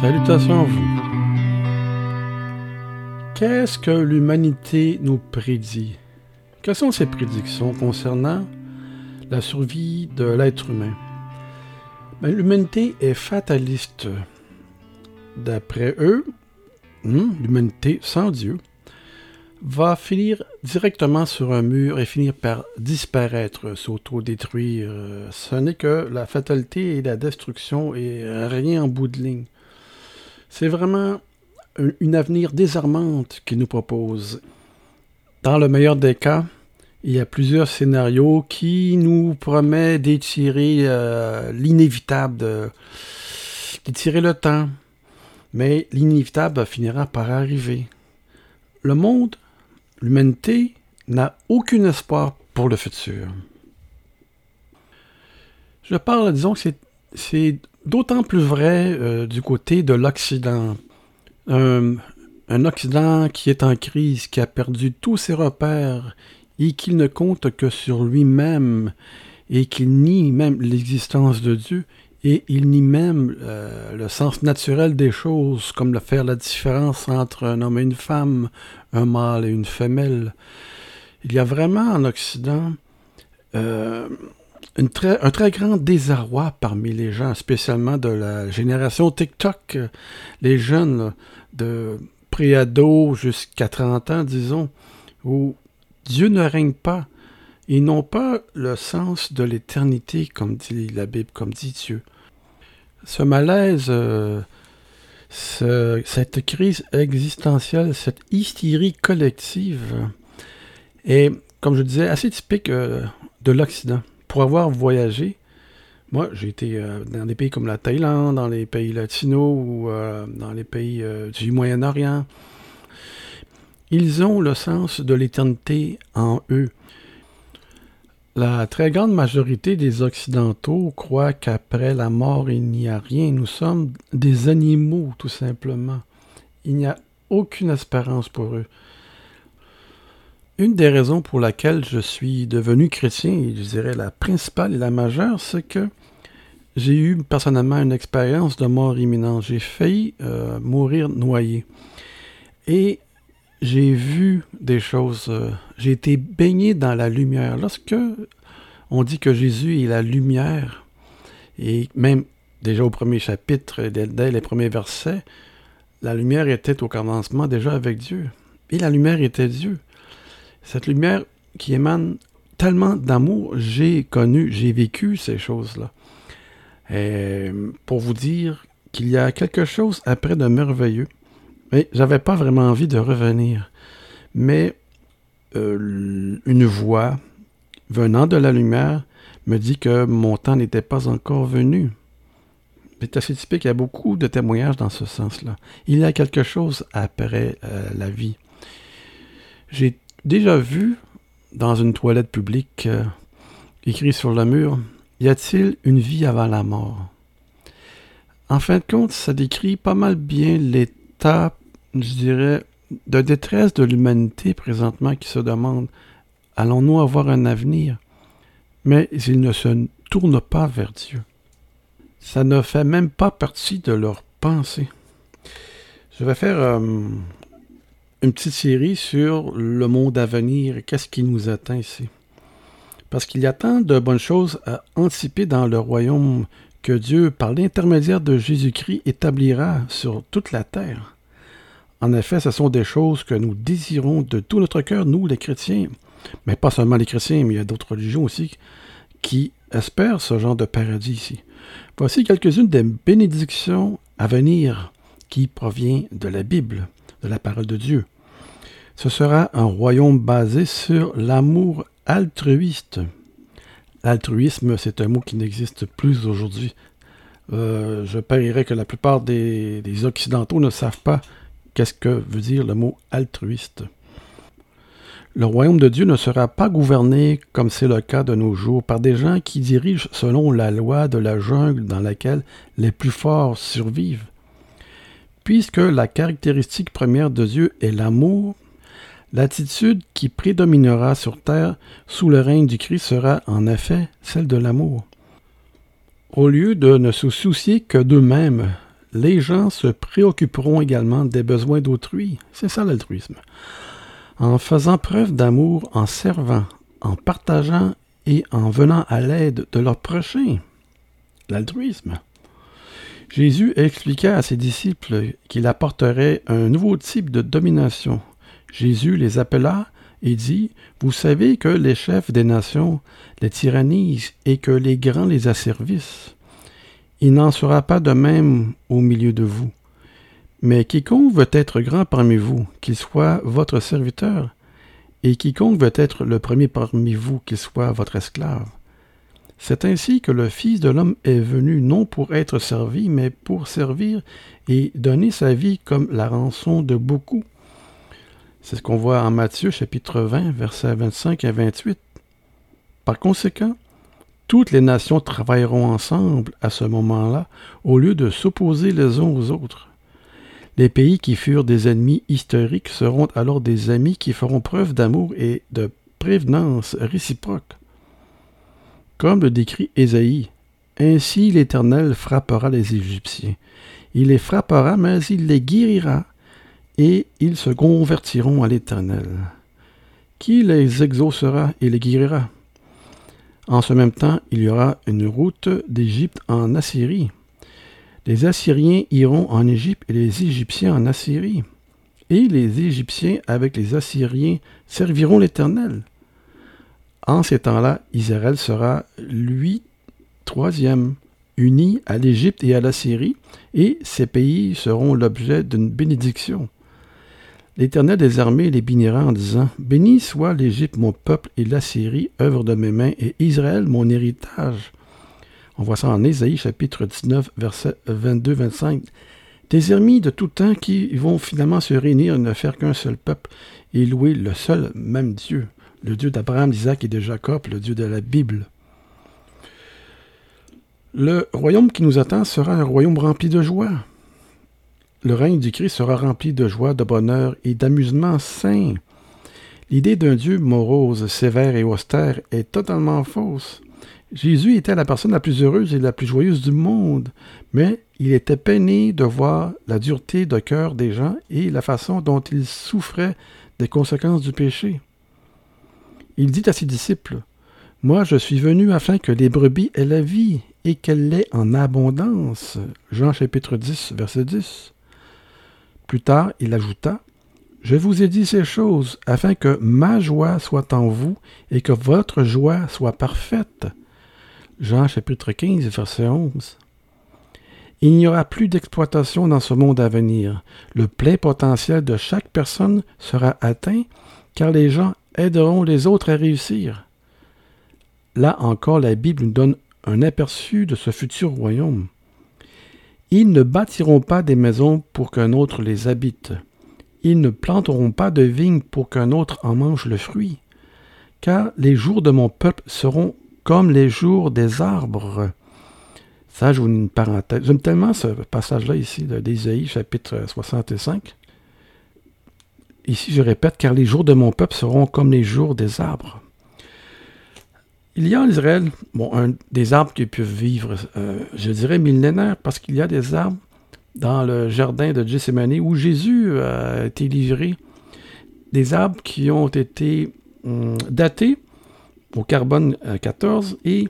Salutations à vous. Qu'est-ce que l'humanité nous prédit? Quelles sont ses prédictions concernant la survie de l'être humain? Ben, L'humanité est fataliste. D'après eux, hmm, l'humanité sans Dieu va finir directement sur un mur et finir par disparaître, s'auto-détruire. Ce n'est que la fatalité et la destruction et rien en bout de ligne. C'est vraiment une avenir désarmante qu'il nous propose. Dans le meilleur des cas, il y a plusieurs scénarios qui nous promettent d'étirer euh, l'inévitable, d'étirer le temps. Mais l'inévitable finira par arriver. Le monde, l'humanité, n'a aucun espoir pour le futur. Je parle, disons que c'est d'autant plus vrai euh, du côté de l'Occident. Un, Occident qui est en crise, qui a perdu tous ses repères et qui ne compte que sur lui-même et qui nie même l'existence de Dieu et il nie même euh, le sens naturel des choses, comme le faire la différence entre un homme et une femme, un mâle et une femelle. Il y a vraiment en Occident euh, un très grand désarroi parmi les gens, spécialement de la génération TikTok, les jeunes de préado jusqu'à 30 ans, disons, où Dieu ne règne pas. Ils n'ont pas le sens de l'éternité, comme dit la Bible, comme dit Dieu. Ce malaise, euh, cette crise existentielle, cette hystérie collective est, comme je disais, assez typique euh, de l'Occident. Pour avoir voyagé, moi, j'ai été euh, dans des pays comme la Thaïlande, dans les pays latinos ou dans les pays du Moyen-Orient. Ils ont le sens de l'éternité en eux. La très grande majorité des Occidentaux croient qu'après la mort, il n'y a rien. Nous sommes des animaux, tout simplement. Il n'y a aucune espérance pour eux. Une des raisons pour laquelle je suis devenu chrétien, et je dirais la principale et la majeure, c'est que j'ai eu personnellement une expérience de mort imminente. J'ai failli euh, mourir noyé. Et j'ai vu des choses, euh, j'ai été baigné dans la lumière. Lorsque on dit que Jésus est la lumière, et même déjà au premier chapitre, dès, les premiers versets, la lumière était au commencement déjà avec Dieu. Et la lumière était Dieu. Cette lumière qui émane tellement d'amour, j'ai connu, j'ai vécu ces choses-là. Et pour vous dire qu'il y a quelque chose après de merveilleux, mais j'avais pas vraiment envie de revenir. Mais euh, une voix venant de la lumière me dit que mon temps n'était pas encore venu. C'est assez typique, il y a beaucoup de témoignages dans ce sens-là. Il y a quelque chose après euh, la vie. J'ai déjà vu dans une toilette publique euh, écrit sur le mur Y a-t-il une vie avant la mort? En fin de compte, ça décrit pas mal bien l'état je dirais, de détresse de l'humanité présentement qui se demande allons-nous avoir un avenir? Mais ils ne se tournent pas vers Dieu. Ça ne fait même pas partie de leur pensée. Je vais faire euh, une petite série sur le monde à venir qu'est-ce qui nous attend ici. Parce qu'il y a tant de bonnes choses à anticiper dans le royaume que Dieu, par l'intermédiaire de Jésus-Christ, établira sur toute la terre. En effet, ce sont des choses que nous désirons de tout notre cœur, nous les chrétiens, mais pas seulement les chrétiens, mais il y a d'autres religions aussi qui espèrent ce genre de paradis ici. Voici quelques-unes des bénédictions à venir qui proviennent de la Bible, de la parole de Dieu. Ce sera un royaume basé sur l'amour altruiste. L'altruisme, c'est un mot qui n'existe plus aujourd'hui. Euh, je parierais que la plupart des Occidentaux ne savent pas Qu'est-ce que veut dire le mot altruiste Le royaume de Dieu ne sera pas gouverné, comme c'est le cas de nos jours, par des gens qui dirigent selon la loi de la jungle dans laquelle les plus forts survivent. Puisque la caractéristique première de Dieu est l'amour, l'attitude qui prédominera sur terre sous le règne du Christ sera en effet celle de l'amour. Au lieu de ne se soucier que d'eux-mêmes, les gens se préoccuperont également des besoins d'autrui. C'est ça l'altruisme. En faisant preuve d'amour, en servant, en partageant et en venant à l'aide de leur prochain. L'altruisme. Jésus expliqua à ses disciples qu'il apporterait un nouveau type de domination. Jésus les appela et dit, Vous savez que les chefs des nations les tyrannisent et que les grands les asservissent. Il n'en sera pas de même au milieu de vous. Mais quiconque veut être grand parmi vous, qu'il soit votre serviteur, et quiconque veut être le premier parmi vous, qu'il soit votre esclave. C'est ainsi que le Fils de l'homme est venu non pour être servi, mais pour servir et donner sa vie comme la rançon de beaucoup. C'est ce qu'on voit en Matthieu chapitre 20, versets 25 à 28. Par conséquent, toutes les nations travailleront ensemble à ce moment-là, au lieu de s'opposer les uns aux autres. Les pays qui furent des ennemis historiques seront alors des amis qui feront preuve d'amour et de prévenance réciproque. Comme le décrit Ésaïe, ainsi l'Éternel frappera les Égyptiens. Il les frappera, mais il les guérira et ils se convertiront à l'Éternel, qui les exaucera et les guérira. En ce même temps, il y aura une route d'Égypte en Assyrie. Les Assyriens iront en Égypte et les Égyptiens en Assyrie. Et les Égyptiens avec les Assyriens serviront l'Éternel. En ces temps-là, Israël sera, lui, troisième, uni à l'Égypte et à l'Assyrie, et ces pays seront l'objet d'une bénédiction. L'Éternel des armées les bénira en disant Béni soit l'Égypte mon peuple et l'Assyrie œuvre de mes mains et Israël mon héritage. On voit ça en Ésaïe chapitre 19 versets 22-25. Des ennemis de tout temps qui vont finalement se réunir et ne faire qu'un seul peuple et louer le seul même Dieu, le Dieu d'Abraham, d'Isaac et de Jacob, le Dieu de la Bible. Le royaume qui nous attend sera un royaume rempli de joie. Le règne du Christ sera rempli de joie, de bonheur et d'amusement sain. L'idée d'un Dieu morose, sévère et austère est totalement fausse. Jésus était la personne la plus heureuse et la plus joyeuse du monde, mais il était peiné de voir la dureté de cœur des gens et la façon dont ils souffraient des conséquences du péché. Il dit à ses disciples, Moi je suis venu afin que les brebis aient la vie et qu'elle l'ait en abondance. Jean chapitre 10, verset 10. Plus tard, il ajouta, Je vous ai dit ces choses afin que ma joie soit en vous et que votre joie soit parfaite. Jean chapitre 15, verset 11. Il n'y aura plus d'exploitation dans ce monde à venir. Le plein potentiel de chaque personne sera atteint car les gens aideront les autres à réussir. Là encore, la Bible nous donne un aperçu de ce futur royaume. Ils ne bâtiront pas des maisons pour qu'un autre les habite. Ils ne planteront pas de vignes pour qu'un autre en mange le fruit. Car les jours de mon peuple seront comme les jours des arbres. Ça, je une parenthèse. J'aime tellement ce passage-là ici chapitre 65. Ici, je répète, car les jours de mon peuple seront comme les jours des arbres. Il y a en Israël des arbres qui peuvent vivre, euh, je dirais, millénaires, parce qu'il y a des arbres dans le jardin de Gethsemane où Jésus a été livré, des arbres qui ont été hum, datés au carbone 14 euh, et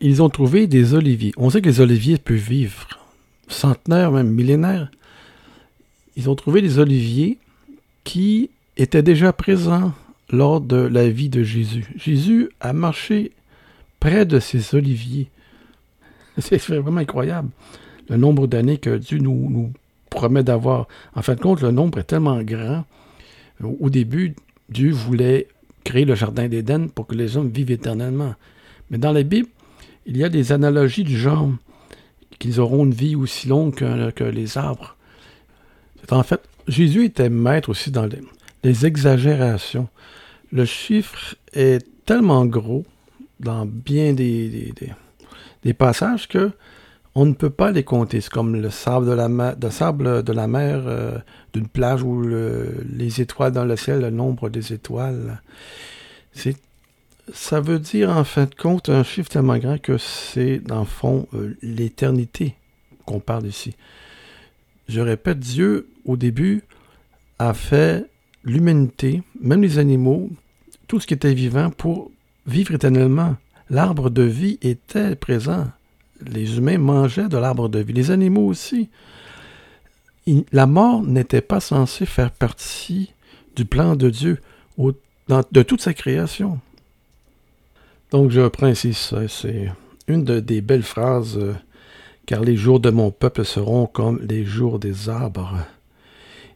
ils ont trouvé des oliviers. On sait que les oliviers peuvent vivre centenaires, même millénaires. Ils ont trouvé des oliviers qui étaient déjà présents lors de la vie de Jésus. Jésus a marché près de ces oliviers. C'est vraiment incroyable. Le nombre d'années que Dieu nous, promet d'avoir. En fin de compte, le nombre est tellement grand. Au début, Dieu voulait créer le jardin d'Éden pour que les hommes vivent éternellement. Mais dans la Bible, il y a des analogies du genre qu'ils auront une vie aussi longue que, les arbres. En fait, Jésus était maître aussi dans les exagérations le chiffre est tellement gros dans bien des, passages que on ne peut pas les compter. C'est comme le sable de la, mer, euh, d'une plage ou les étoiles dans le ciel, le nombre des étoiles. Ça veut dire en fin de compte un chiffre tellement grand que c'est dans le fond euh, l'éternité qu'on parle ici. Je répète, Dieu, au début, a fait l'humanité, même les animaux, tout ce qui était vivant pour vivre éternellement. L'arbre de vie était présent. Les humains mangeaient de l'arbre de vie, les animaux aussi. la mort n'était pas censée faire partie du plan de Dieu, de toute sa création. Donc je reprends ici c'est une des belles phrases, euh, car les jours de mon peuple seront comme les jours des arbres.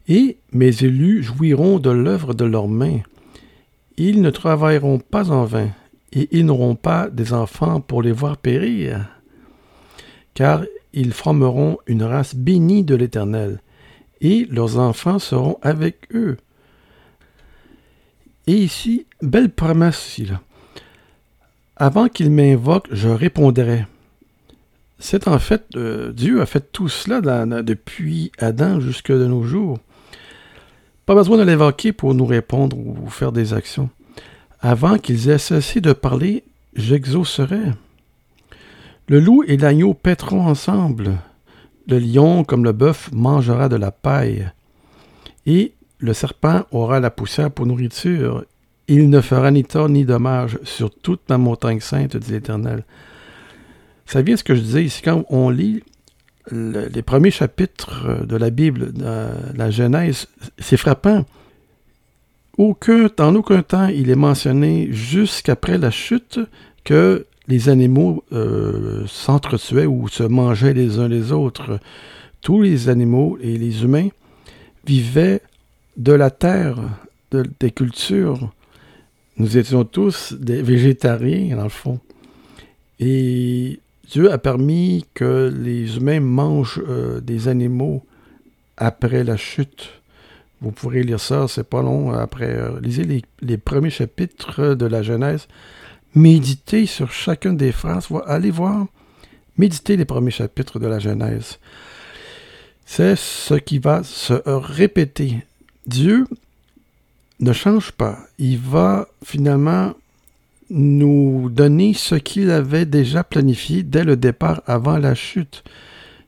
Et mes élus jouiront de l'œuvre de leurs mains. Ils ne travailleront pas en vain, et ils n'auront pas des enfants pour les voir périr, car ils formeront une race bénie de l'Éternel, et leurs enfants seront avec eux. Et ici, belle promesse. Avant qu'il m'invoque, je répondrai. C'est en fait, euh, Dieu a fait tout cela depuis Adam jusque de nos jours. Pas besoin de l'évoquer pour nous répondre ou faire des actions. Avant qu'ils aient cessé de parler, j'exaucerai. Le loup et l'agneau paîtront ensemble. Le lion, comme le bœuf, mangera de la paille. Et le serpent aura la poussière pour nourriture. Il ne fera ni tort ni dommage sur toute ma montagne sainte, dit l'Éternel. Ça vient ce que je disais ici quand on lit les premiers chapitres de la Bible, de la Genèse, c'est frappant. Aucun, en aucun temps il est mentionné jusqu'après la chute que les animaux euh, s'entretuaient ou se mangeaient les uns les autres. Tous les animaux et les humains vivaient de la terre, des cultures. Nous étions tous des végétariens, dans le fond. Et Dieu a permis que les humains mangent euh, des animaux après la chute. Vous pourrez lire ça, c'est pas long. Après, euh, lisez les, premiers chapitres de la Genèse. Méditez sur chacun des phrases. Allez voir. Méditez les premiers chapitres de la Genèse. C'est ce qui va se répéter. Dieu ne change pas. Il va finalement nous donner ce qu'il avait déjà planifié dès le départ avant la chute.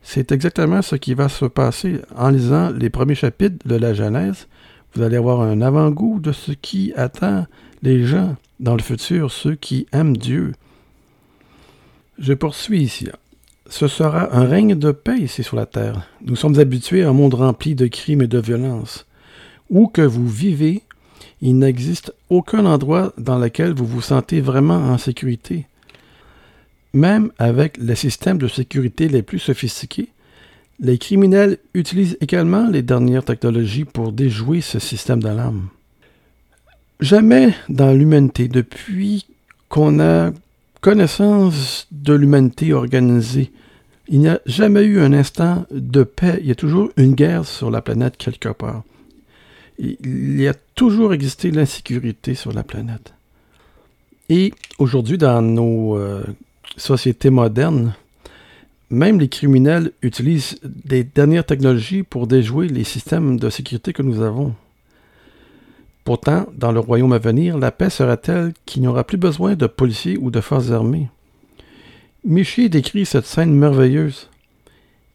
C'est exactement ce qui va se passer en lisant les premiers chapitres de la Genèse. Vous allez avoir un avant-goût de ce qui attend les gens dans le futur, ceux qui aiment Dieu. Je poursuis ici. Ce sera un règne de paix ici sur la terre. Nous sommes habitués à un monde rempli de crimes et de violences. Où que vous vivez, il n'existe aucun endroit dans lequel vous vous sentez vraiment en sécurité. Même avec les systèmes de sécurité les plus sophistiqués, les criminels utilisent également les dernières technologies pour déjouer ce système d'alarme. Jamais dans l'humanité, depuis qu'on a connaissance de l'humanité organisée, il n'y a jamais eu un instant de paix. Il y a toujours une guerre sur la planète quelque part il y a toujours existé l'insécurité sur la planète. Et aujourd'hui, dans nos euh, sociétés modernes, même les criminels utilisent des dernières technologies pour déjouer les systèmes de sécurité que nous avons. Pourtant, dans le royaume à venir, la paix sera telle qu'il n'y aura plus besoin de policiers ou de forces armées. Miché décrit cette scène merveilleuse.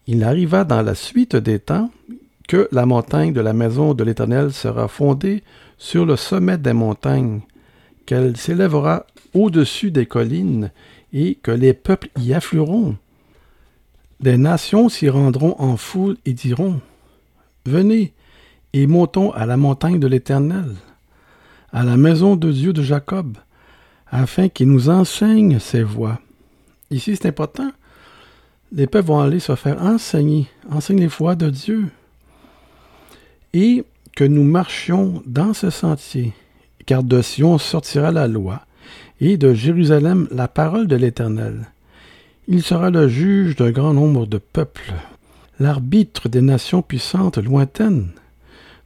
Il arriva dans la suite des temps que la montagne de la maison de l'Éternel sera fondée sur le sommet des montagnes, qu'elle s'élèvera au-dessus des collines, et que les peuples y afflueront. Des nations s'y rendront en foule et diront Venez et montons à la montagne de l'Éternel, à la maison de Dieu de Jacob, afin qu'il nous enseigne ses voies. Ici, c'est important. Les peuples vont aller se faire enseigner, enseigner les voies de Dieu et que nous marchions dans ce sentier, car de Sion sortira la loi, et de Jérusalem la parole de l'Éternel. Il sera le juge d'un grand nombre de peuples, l'arbitre des nations puissantes lointaines.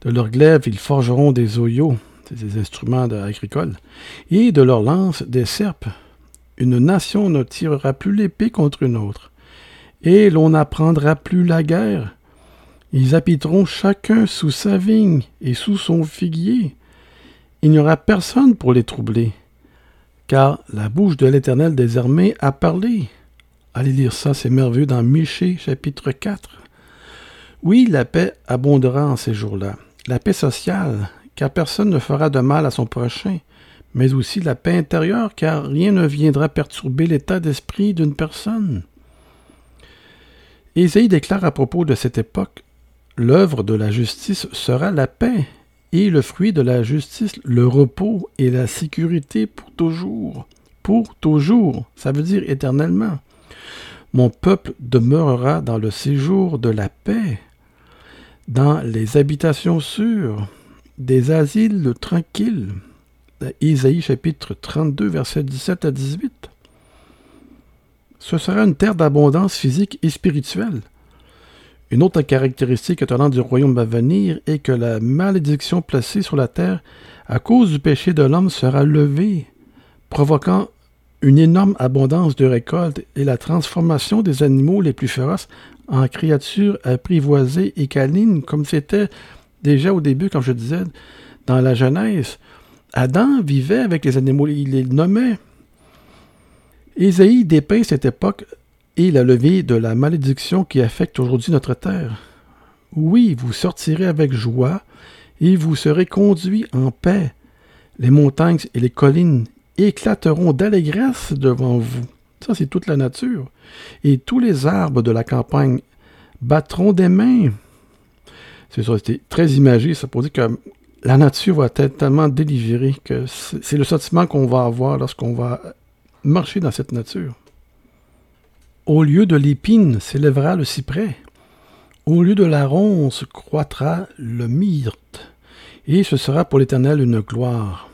De leurs glaives ils forgeront des oyaux, des instruments agricoles, et de leurs lances des serpes. Une nation ne tirera plus l'épée contre une autre, et l'on n'apprendra plus la guerre, ils habiteront chacun sous sa vigne et sous son figuier. Il n'y aura personne pour les troubler, car la bouche de l'Éternel des armées a parlé. Allez lire ça, c'est merveilleux dans Michée chapitre 4. Oui, la paix abondera en ces jours-là. La paix sociale, car personne ne fera de mal à son prochain, mais aussi la paix intérieure, car rien ne viendra perturber l'état d'esprit d'une personne. Ésaïe déclare à propos de cette époque L'œuvre de la justice sera la paix, et le fruit de la justice, le repos et la sécurité pour toujours. Pour toujours, ça veut dire éternellement. Mon peuple demeurera dans le séjour de la paix, dans les habitations sûres, des asiles tranquilles. Isaïe chapitre 32, versets 17 à 18. Ce sera une terre d'abondance physique et spirituelle. Une autre caractéristique étonnante du royaume à venir est que la malédiction placée sur la terre à cause du péché de l'homme sera levée, provoquant une énorme abondance de récoltes et la transformation des animaux les plus féroces en créatures apprivoisées et câlines, comme c'était déjà au début, comme je disais, dans la Genèse. Adam vivait avec les animaux, il les nommait. Ésaïe dépeint cette époque et la levée de la malédiction qui affecte aujourd'hui notre terre. Oui, vous sortirez avec joie et vous serez conduits en paix. Les montagnes et les collines éclateront d'allégresse devant vous. Ça, c'est toute la nature. Et tous les arbres de la campagne battront des mains. C'est ça, très imagé. Ça pour dire que la nature va être tellement délivrée que c'est le sentiment qu'on va avoir lorsqu'on va marcher dans cette nature. Au lieu de l'épine s'élèvera le cyprès. Au lieu de la ronce croîtra le myrte. Et ce sera pour l'Éternel une gloire,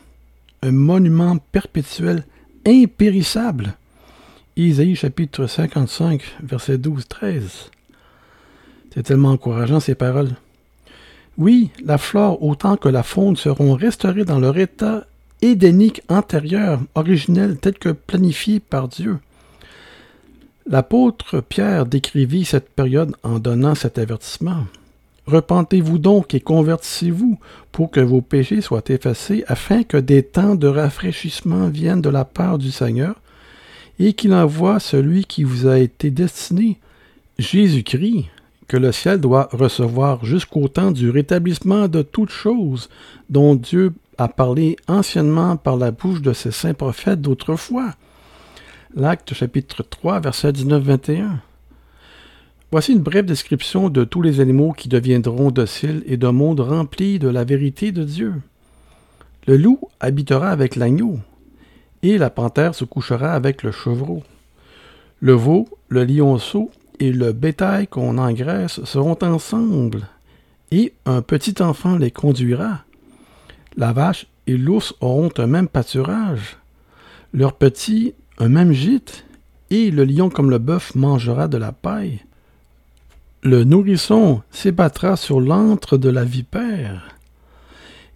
un monument perpétuel impérissable. Isaïe chapitre 55, verset 12-13. C'est tellement encourageant ces paroles. Oui, la flore autant que la faune seront restaurées dans leur état édénique antérieur, originel, tel que planifié par Dieu. L'apôtre Pierre décrivit cette période en donnant cet avertissement. Repentez-vous donc et convertissez-vous pour que vos péchés soient effacés, afin que des temps de rafraîchissement viennent de la part du Seigneur, et qu'il envoie celui qui vous a été destiné, Jésus-Christ, que le ciel doit recevoir jusqu'au temps du rétablissement de toutes choses, dont Dieu a parlé anciennement par la bouche de ses saints prophètes d'autrefois. L'acte chapitre 3, verset 19-21. Voici une brève description de tous les animaux qui deviendront dociles et d'un monde rempli de la vérité de Dieu. Le loup habitera avec l'agneau, et la panthère se couchera avec le chevreau. Le veau, le lionceau et le bétail qu'on engraisse seront ensemble, et un petit enfant les conduira. La vache et l'ours auront un même pâturage. Leurs petits un même gîte, et le lion comme le bœuf mangera de la paille. Le nourrisson s'ébattra sur l'antre de la vipère,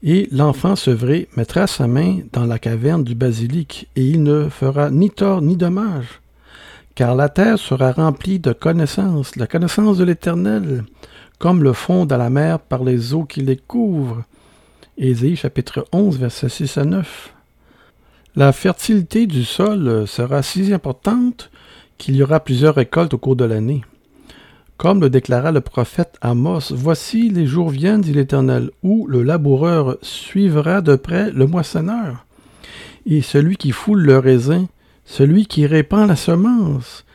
et l'enfant sevré mettra sa main dans la caverne du basilic, et il ne fera ni tort ni dommage, car la terre sera remplie de connaissance, la connaissance de l'Éternel, comme le fond de la mer par les eaux qui les couvrent. Chapitre 11, versets 6 à 9. La fertilité du sol euh, sera si importante qu'il y aura plusieurs récoltes au cours de l'année. Comme le déclara le prophète Amos, Voici les jours viennent, dit l'Éternel, où le laboureur suivra de près le moissonneur, et celui qui foule le raisin, celui qui répand la semence,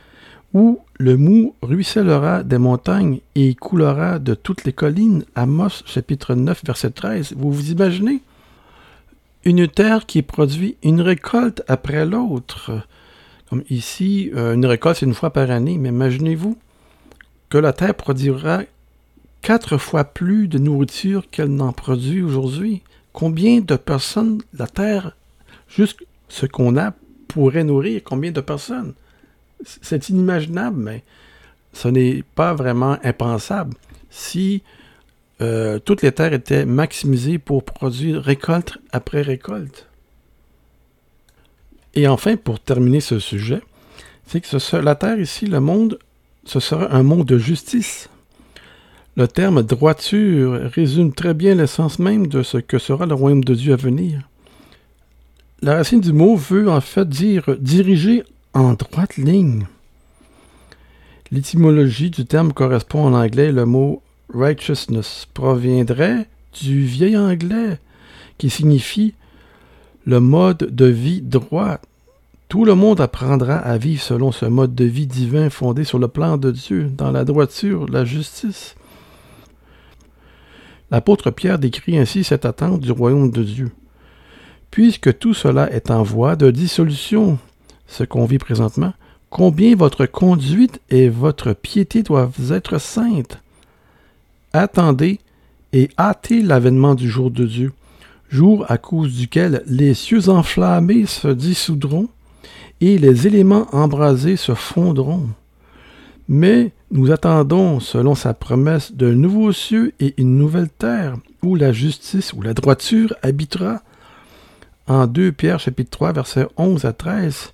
où le mou ruissellera des montagnes et coulera de toutes les collines. Amos chapitre 9 verset 13. Vous vous imaginez une terre qui produit une récolte après l'autre. Comme ici, euh, une récolte, c'est une fois par année, mais imaginez-vous que la terre produira quatre fois plus de nourriture qu'elle n'en produit aujourd'hui. Combien de personnes la terre, juste ce qu'on a, pourrait nourrir? Combien de personnes? C'est inimaginable, mais ce n'est pas vraiment impensable. Si euh, toutes les terres étaient maximisées pour produire récolte après récolte. Et enfin, pour terminer ce sujet, c'est que ce, la terre ici, le monde, ce sera un monde de justice. Le terme droiture résume très bien l'essence même de ce que sera le royaume de Dieu à venir. La racine du mot veut en fait dire diriger en droite ligne. L'étymologie du terme correspond en anglais le mot righteousness proviendrait du vieil anglais qui signifie le mode de vie droit. Tout le monde apprendra à vivre selon ce mode de vie divin fondé sur le plan de Dieu, dans la droiture, la justice. L'apôtre Pierre décrit ainsi cette attente du royaume de Dieu. Puisque tout cela est en voie de dissolution, ce qu'on vit présentement, combien votre conduite et votre piété doivent être saintes. Attendez et hâtez l'avènement du jour de Dieu, jour à cause duquel les cieux enflammés se dissoudront et les éléments embrasés se fondront. Mais nous attendons, selon sa promesse, de nouveaux cieux et une nouvelle terre, où la justice ou la droiture habitera. En 2 Pierre chapitre 3 versets 11 à 13,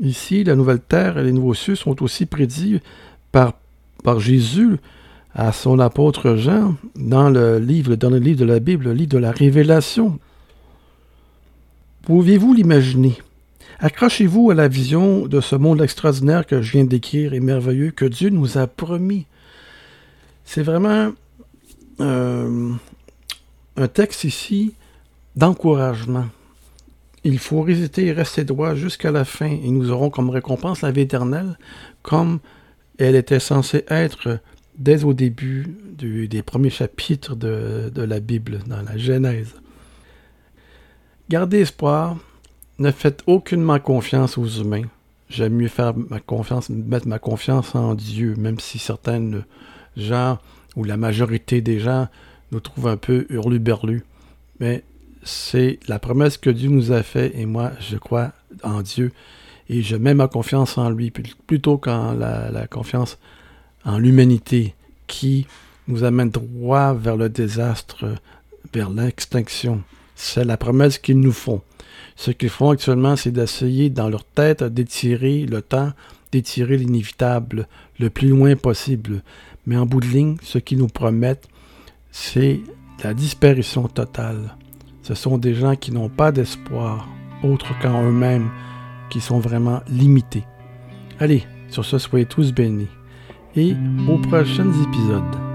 ici la nouvelle terre et les nouveaux cieux sont aussi prédits par, par Jésus à son apôtre Jean dans le livre, dans le livre de la Bible, le livre de la Révélation. Pouviez-vous l'imaginer? Accrochez-vous à la vision de ce monde extraordinaire que je viens d'écrire et merveilleux que Dieu nous a promis. C'est vraiment euh, un texte ici d'encouragement. Il faut résister et rester droit jusqu'à la fin et nous aurons comme récompense la vie éternelle comme elle était censée être dès au début des premiers chapitres de, la Bible, dans la Genèse. Gardez espoir, ne faites aucunement confiance aux humains. J'aime mieux faire ma confiance, mettre ma confiance en Dieu, même si certaines gens ou la majorité des gens nous trouvent un peu hurluberlus. Mais c'est la promesse que Dieu nous a faite et moi, je crois en Dieu et je mets ma confiance en lui plutôt qu'en la confiance en l'humanité qui nous amène droit vers le désastre, vers l'extinction. C'est la promesse qu'ils nous font. Ce qu'ils font actuellement, c'est d'essayer dans leur tête d'étirer le temps, d'étirer l'inévitable le plus loin possible. Mais en bout de ligne, ce qu'ils nous promettent, c'est la disparition totale. Ce sont des gens qui n'ont pas d'espoir, autre qu'en eux-mêmes, qui sont vraiment limités. Allez, sur ce, soyez tous bénis. Et aux prochains épisodes.